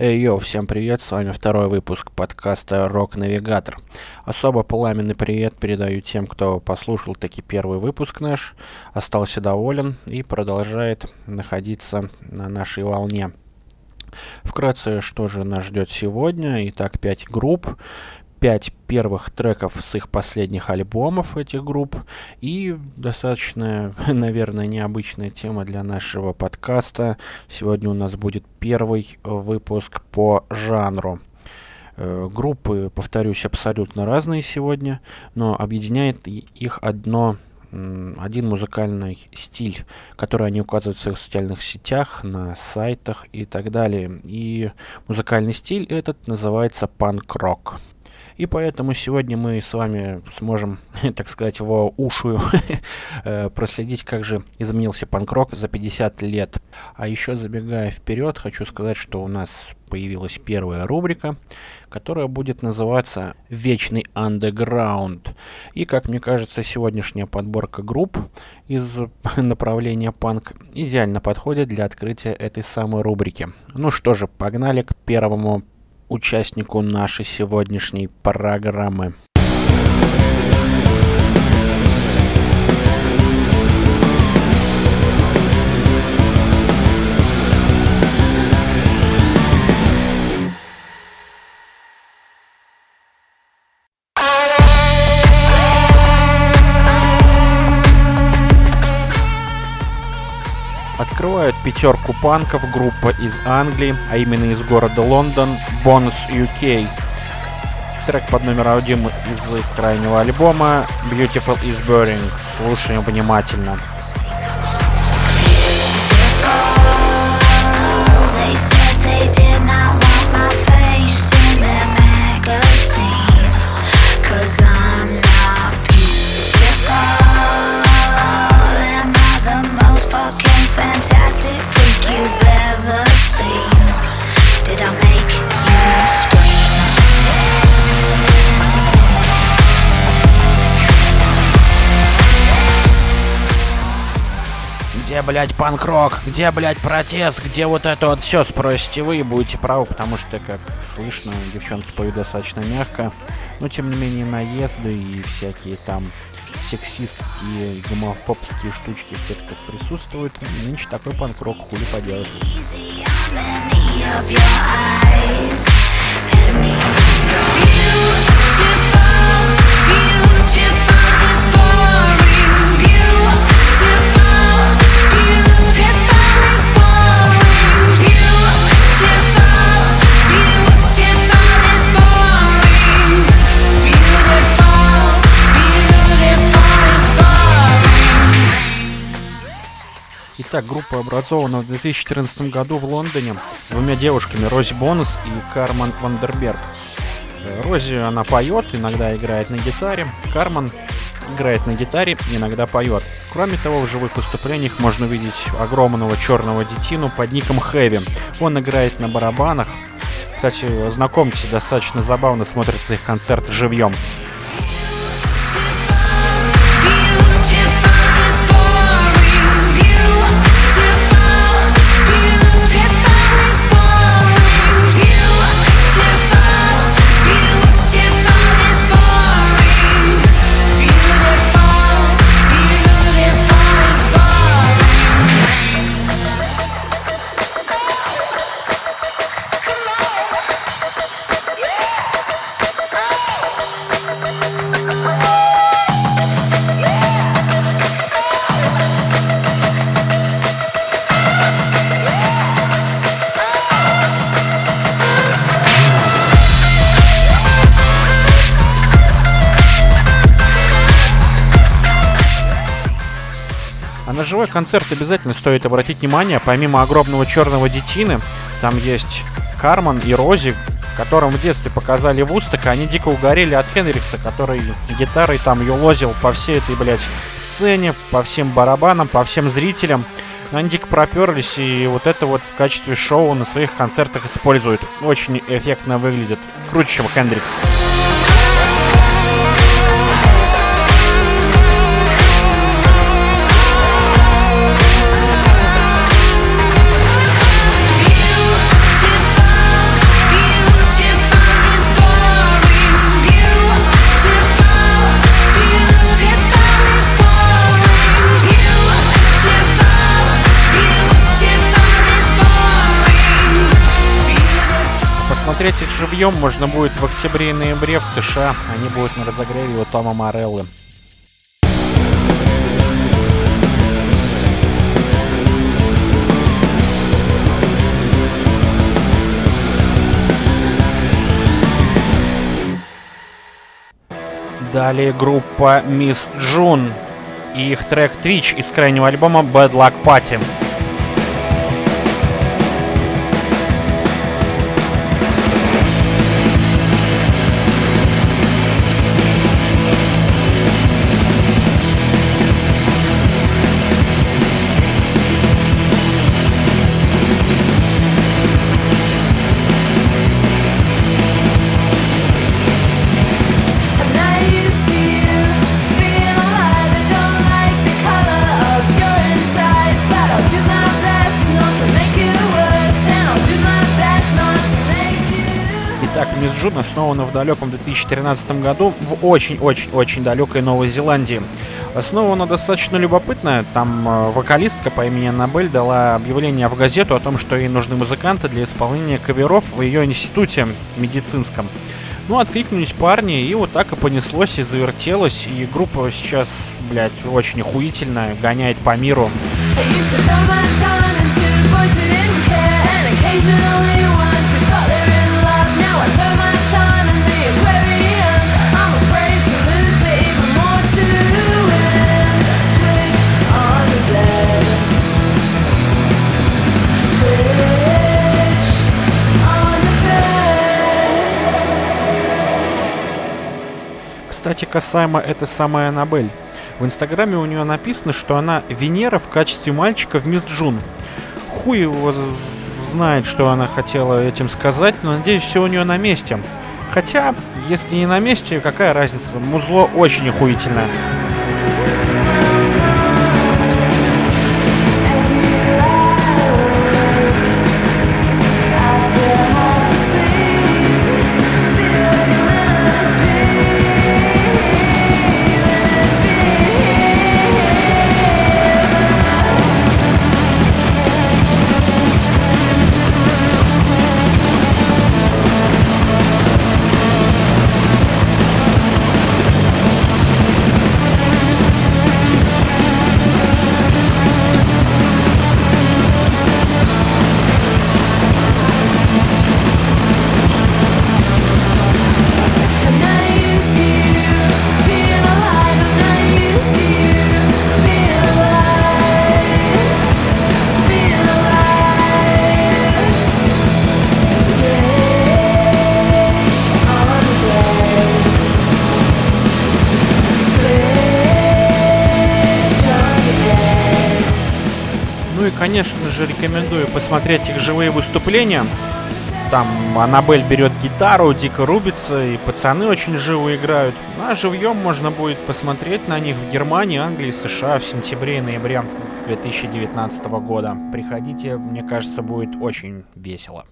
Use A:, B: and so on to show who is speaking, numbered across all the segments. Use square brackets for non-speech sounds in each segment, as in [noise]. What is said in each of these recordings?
A: Эй, йоу, всем привет, с вами второй выпуск подкаста «Рок Навигатор». Особо пламенный привет передаю тем, кто послушал таки первый выпуск наш, остался доволен и продолжает находиться на нашей волне. Вкратце, что же нас ждет сегодня. Итак, 5 групп, пять первых треков с их последних альбомов этих групп и достаточно, [laughs] наверное, необычная тема для нашего подкаста. Сегодня у нас будет первый выпуск по жанру. Э, группы, повторюсь, абсолютно разные сегодня, но объединяет их одно один музыкальный стиль, который они указывают в своих социальных сетях, на сайтах и так далее. И музыкальный стиль этот называется панк-рок. И поэтому сегодня мы с вами сможем, [laughs] так сказать, в ушую [laughs] э, проследить, как же изменился панк-рок за 50 лет. А еще забегая вперед, хочу сказать, что у нас появилась первая рубрика, которая будет называться «Вечный андеграунд». И, как мне кажется, сегодняшняя подборка групп из [laughs] направления панк идеально подходит для открытия этой самой рубрики. Ну что же, погнали к первому участнику нашей сегодняшней программы. Пятерку панков группа из Англии, а именно из города Лондон, Bonus UK. Трек под номером один из их крайнего альбома Beautiful is Burning. Слушаем внимательно. Блядь, панк-рок? Где, блядь, протест? Где вот это вот все? Спросите вы и будете правы, потому что, как слышно, девчонки поют достаточно мягко. Но, тем не менее, наезды и всякие там сексистские, гомофобские штучки в текстах присутствуют. Нынче такой панк-рок хули поделать. Итак, группа образована в 2014 году в Лондоне двумя девушками, Рози Бонус и Карман Вандерберг. Рози, она поет, иногда играет на гитаре. Карман играет на гитаре, иногда поет. Кроме того, в живых выступлениях можно увидеть огромного черного детину под ником Хэви. Он играет на барабанах. Кстати, знакомьтесь, достаточно забавно смотрится их концерт живьем. Живой концерт обязательно стоит обратить внимание. Помимо огромного черного детины, там есть Карман и Рози, которым в детстве показали Вустока, они дико угорели от Хенрикса, который гитарой там юлозил по всей этой, блядь, сцене, по всем барабанам, по всем зрителям. Они дико проперлись, и вот это вот в качестве шоу на своих концертах используют. Очень эффектно выглядит. Круче, чем Хендрикс.
B: Живьем можно будет в октябре и ноябре в США. Они будут на разогреве у Тома Мореллы. Далее группа Miss June и их трек Twitch из крайнего альбома Bad Luck Party. Мисс Джун основана в далеком 2013 году в очень-очень-очень далекой Новой Зеландии. Основана достаточно любопытная. Там э, вокалистка по имени Аннабель дала объявление в газету о том, что ей нужны музыканты для исполнения каверов в ее институте медицинском. Ну, откликнулись парни, и вот так и понеслось, и завертелось, и группа сейчас, блядь, очень охуительная, гоняет по миру. Кстати, касаемо этой самой Аннабель. В инстаграме у нее написано, что она Венера в качестве мальчика в Мисс Джун. Хуй его знает, что она хотела этим сказать, но надеюсь, все у нее на месте. Хотя, если не на месте, какая разница? Музло очень охуительное. Конечно же, рекомендую посмотреть их живые выступления. Там Аннабель берет гитару, дико рубится, и пацаны очень живо играют. Ну, а живьем можно будет посмотреть на них в Германии, Англии, США в сентябре и ноябре 2019 года. Приходите, мне кажется, будет очень весело.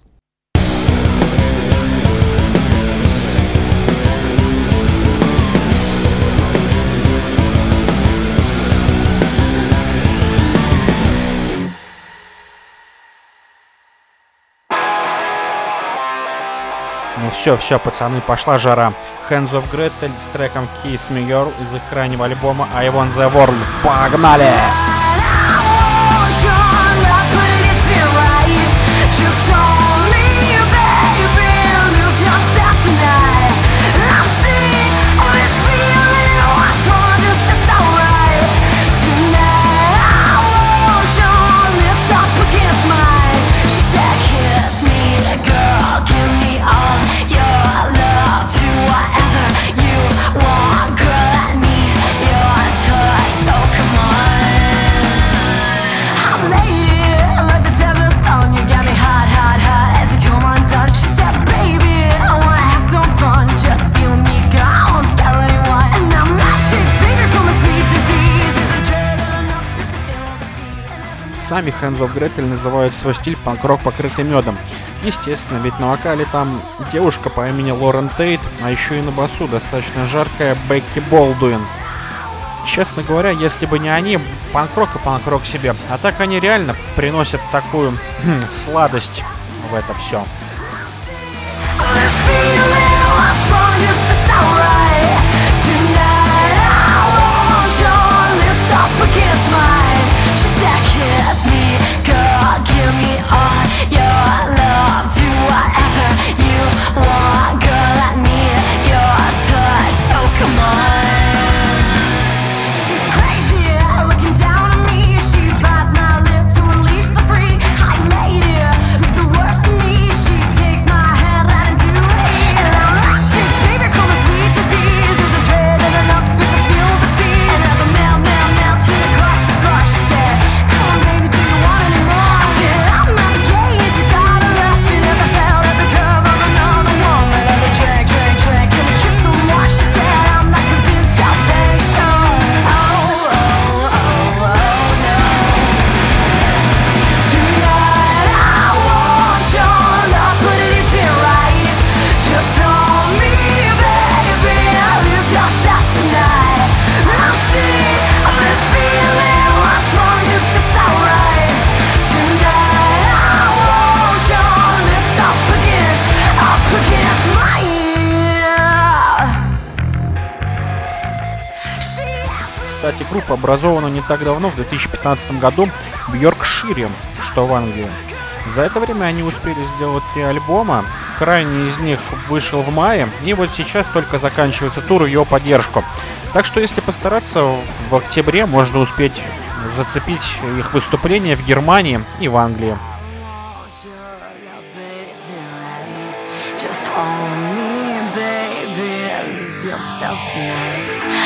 B: Ну все, все, пацаны, пошла жара. Hands of Gretel с треком Kiss Me Girl из их крайнего альбома I Want The World. Погнали! Сами Hands of Gretel называют свой стиль панк-рок покрытый медом. Естественно, ведь на вокале там девушка по имени Лорен Тейт, а еще и на басу достаточно жаркая Бекки Болдуин. Честно говоря, если бы не они, панк-рок и панк-рок себе. А так они реально приносят такую [clears throat] сладость в это все.
A: Группа образована не так давно, в 2015 году, в Йоркшире, что в Англии. За это время они успели сделать три альбома. Крайний из них вышел в мае, и вот сейчас только заканчивается тур в его поддержку. Так что если постараться, в октябре можно успеть зацепить их выступления в Германии и в Англии. yourself tonight.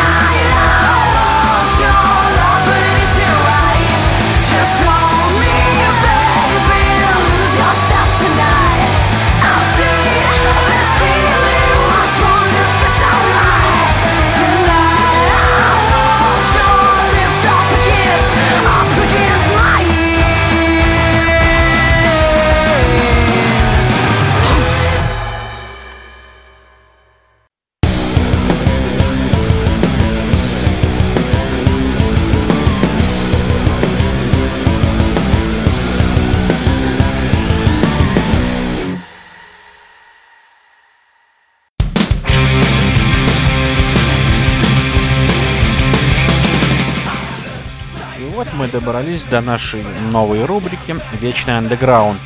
A: добрались до нашей новой рубрики «Вечный андеграунд».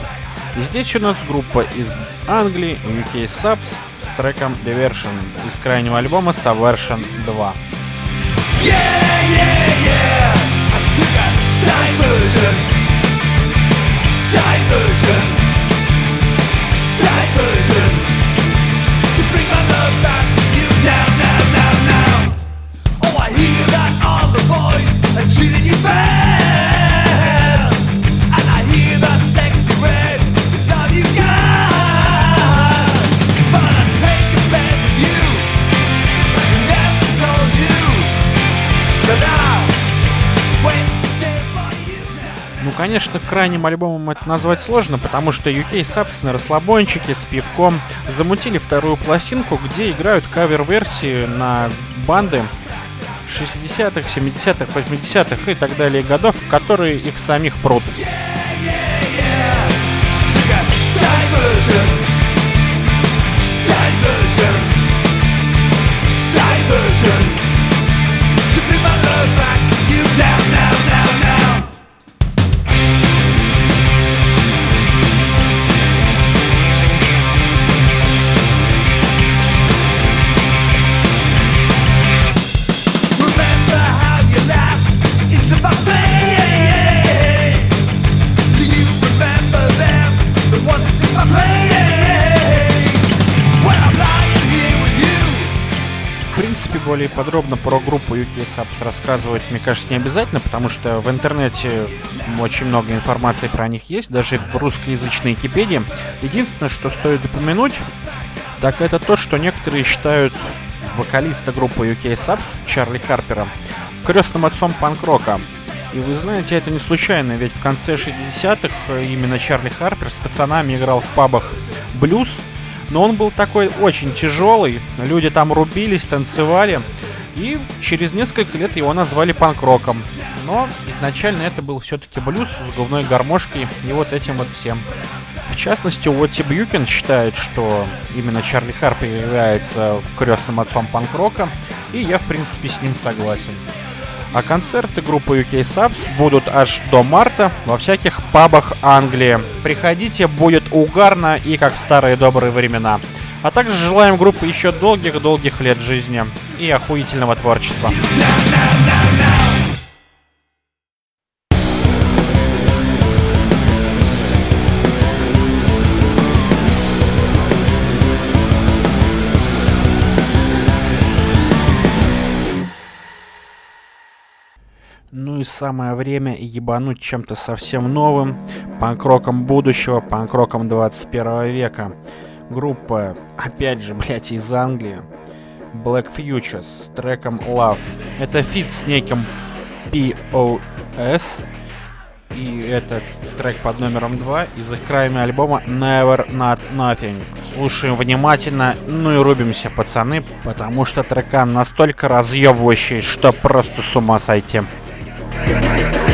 A: И здесь у нас группа из Англии, UK Subs, с треком Diversion из крайнего альбома Subversion 2.
C: Yeah,
A: конечно, крайним альбомом это назвать сложно, потому что UK собственно, расслабончики с пивком замутили вторую пластинку, где играют кавер-версии на банды 60-х, 70-х, 80-х и так далее годов, которые их самих прут.
C: A diversion.
A: Более подробно про группу UK Subs рассказывать, мне кажется, не обязательно, потому что в интернете очень много информации про них есть, даже в русскоязычной Википедии. Единственное, что стоит упомянуть, так это то, что некоторые считают вокалиста группы UK Subs Чарли Харпера крестным отцом панк-рока. И вы знаете, это не случайно, ведь в конце 60-х именно Чарли Харпер с пацанами играл в пабах блюз, но он был такой очень тяжелый, люди там рубились, танцевали, и через несколько лет его назвали панк-роком. Но изначально это был все-таки блюз с губной гармошкой и вот этим вот всем. В частности, Уотти Бьюкин считает, что именно Чарли Харпер является крестным отцом панк-рока, и я, в принципе, с ним согласен. А концерты группы UK Subs будут аж до марта во всяких пабах Англии. Приходите, будет угарно и как в старые добрые времена. А также желаем группе еще долгих-долгих лет жизни и охуительного творчества. Самое время ебануть чем-то совсем новым, панк-роком будущего, панк-роком 21 века. Группа, опять же, [laughs] блять, из Англии, Black Future с треком Love. Это feat с неким POS, и это трек под номером 2 из их крайнего альбома Never Not Nothing. Слушаем внимательно, ну и рубимся, пацаны, потому что трекан настолько разъебывающий, что просто с ума сойти.
D: Yeah.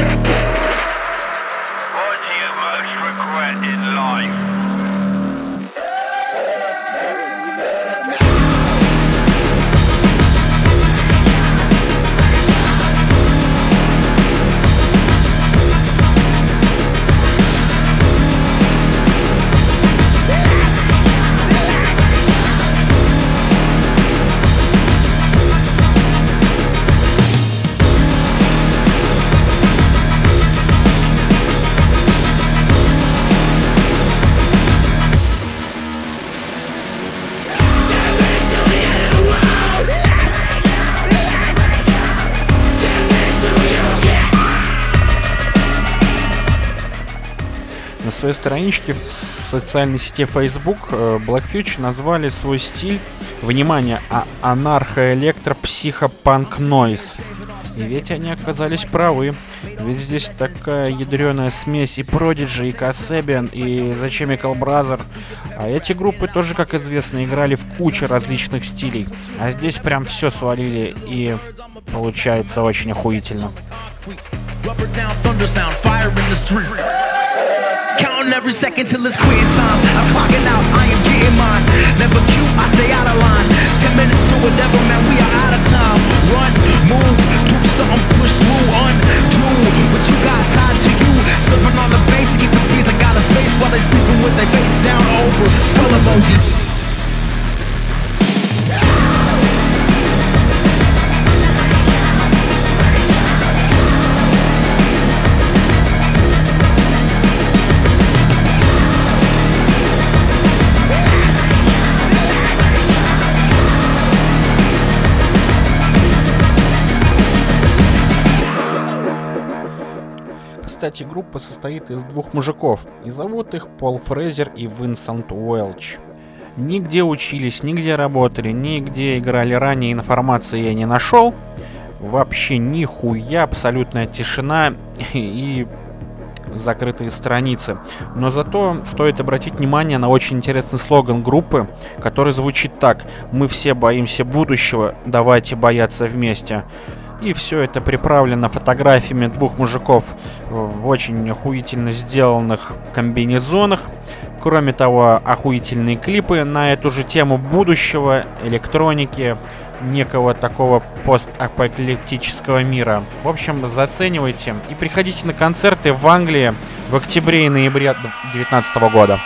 A: Своей страничке в социальной сети Facebook э, Black Future назвали свой стиль, внимание, а анархо-электро-психопанк-нойз. И ведь они оказались правы. Ведь здесь такая ядреная смесь и Prodigy, и Kasabian, и The Chemical Brother. А эти группы тоже, как известно, играли в куче различных стилей. А здесь прям все свалили, и получается очень охуительно.
C: Rubber down, thunder sound, fire in the street. Counting every second till it's quitting time. I'm clocking out, I am getting mine. Never cute, I stay out of line. Ten minutes to devil, man, we are out of time. Run, move, do something, push through, undo what you got tied to you. Slipping on the bass, keep the beats, I got a space while they sleeping with their face down over. Skull emoji.
A: Кстати, группа состоит из двух мужиков, и зовут их Пол Фрейзер и Винсент Уэлч. Нигде учились, нигде работали, нигде играли ранее, информации я не нашел. Вообще нихуя, абсолютная тишина [laughs] и закрытые страницы. Но зато стоит обратить внимание на очень интересный слоган группы, который звучит так. Мы все боимся будущего, давайте бояться вместе. И все это приправлено фотографиями двух мужиков в очень охуительно сделанных комбинезонах. Кроме того, охуительные клипы на эту же тему будущего, электроники, некого такого постапокалиптического мира. В общем, заценивайте и приходите на концерты в Англии в октябре и ноябре 2019 года.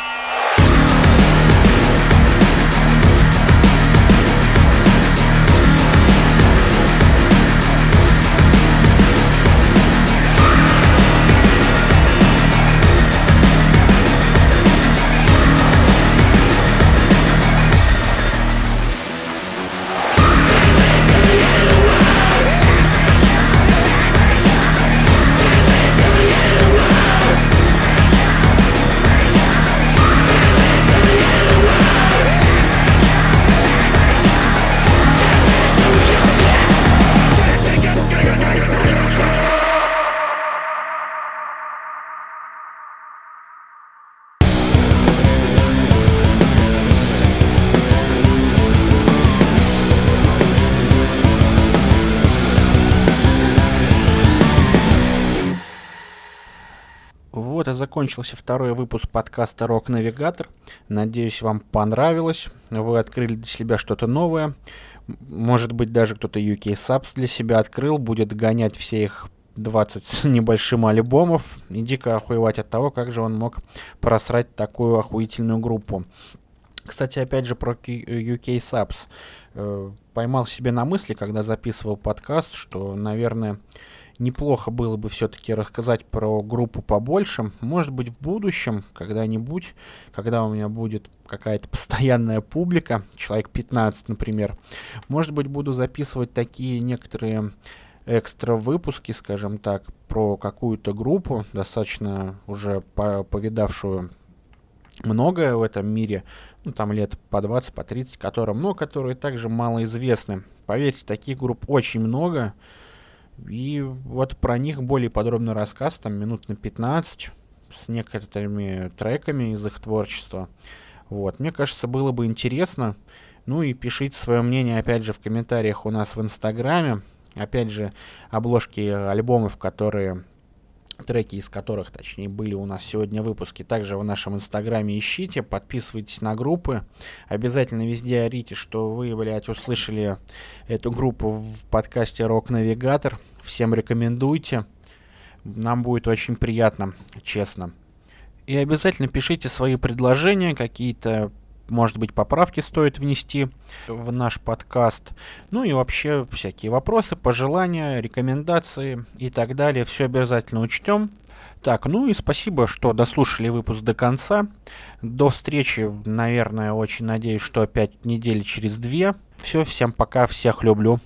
A: Закончился второй выпуск подкаста Рок Навигатор. Надеюсь, вам понравилось. Вы открыли для себя что-то новое. Может быть, даже кто-то UK Subs для себя открыл, будет гонять все их 20 с небольшим альбомов и дико охуевать от того, как же он мог просрать такую охуительную группу. Кстати, опять же, про UK Subs. Э, Поймал себе на мысли, когда записывал подкаст, что, наверное, неплохо было бы все-таки рассказать про группу побольше. Может быть, в будущем, когда-нибудь, когда у меня будет какая-то постоянная публика, человек 15, например, может быть, буду записывать такие некоторые экстра выпуски, скажем так, про какую-то группу, достаточно уже по- повидавшую многое в этом мире, ну, там лет по 20, по 30, которым, но которые также малоизвестны. Поверьте, таких групп очень много, и вот про них более подробный рассказ, там минут на 15, с некоторыми треками из их творчества. Вот, мне кажется, было бы интересно. Ну и пишите свое мнение, опять же, в комментариях у нас в Инстаграме. Опять же, обложки альбомов, которые треки из которых, точнее, были у нас сегодня в выпуске, также в нашем инстаграме ищите, подписывайтесь на группы, обязательно везде орите, что вы, блядь, услышали эту группу в подкасте Рок Навигатор, всем рекомендуйте, нам будет очень приятно, честно. И обязательно пишите свои предложения, какие-то, может быть, поправки стоит внести в наш подкаст. Ну и вообще всякие вопросы, пожелания, рекомендации и так далее. Все обязательно учтем. Так, ну и спасибо, что дослушали выпуск до конца. До встречи, наверное, очень надеюсь, что опять недели через две. Все, всем пока, всех люблю.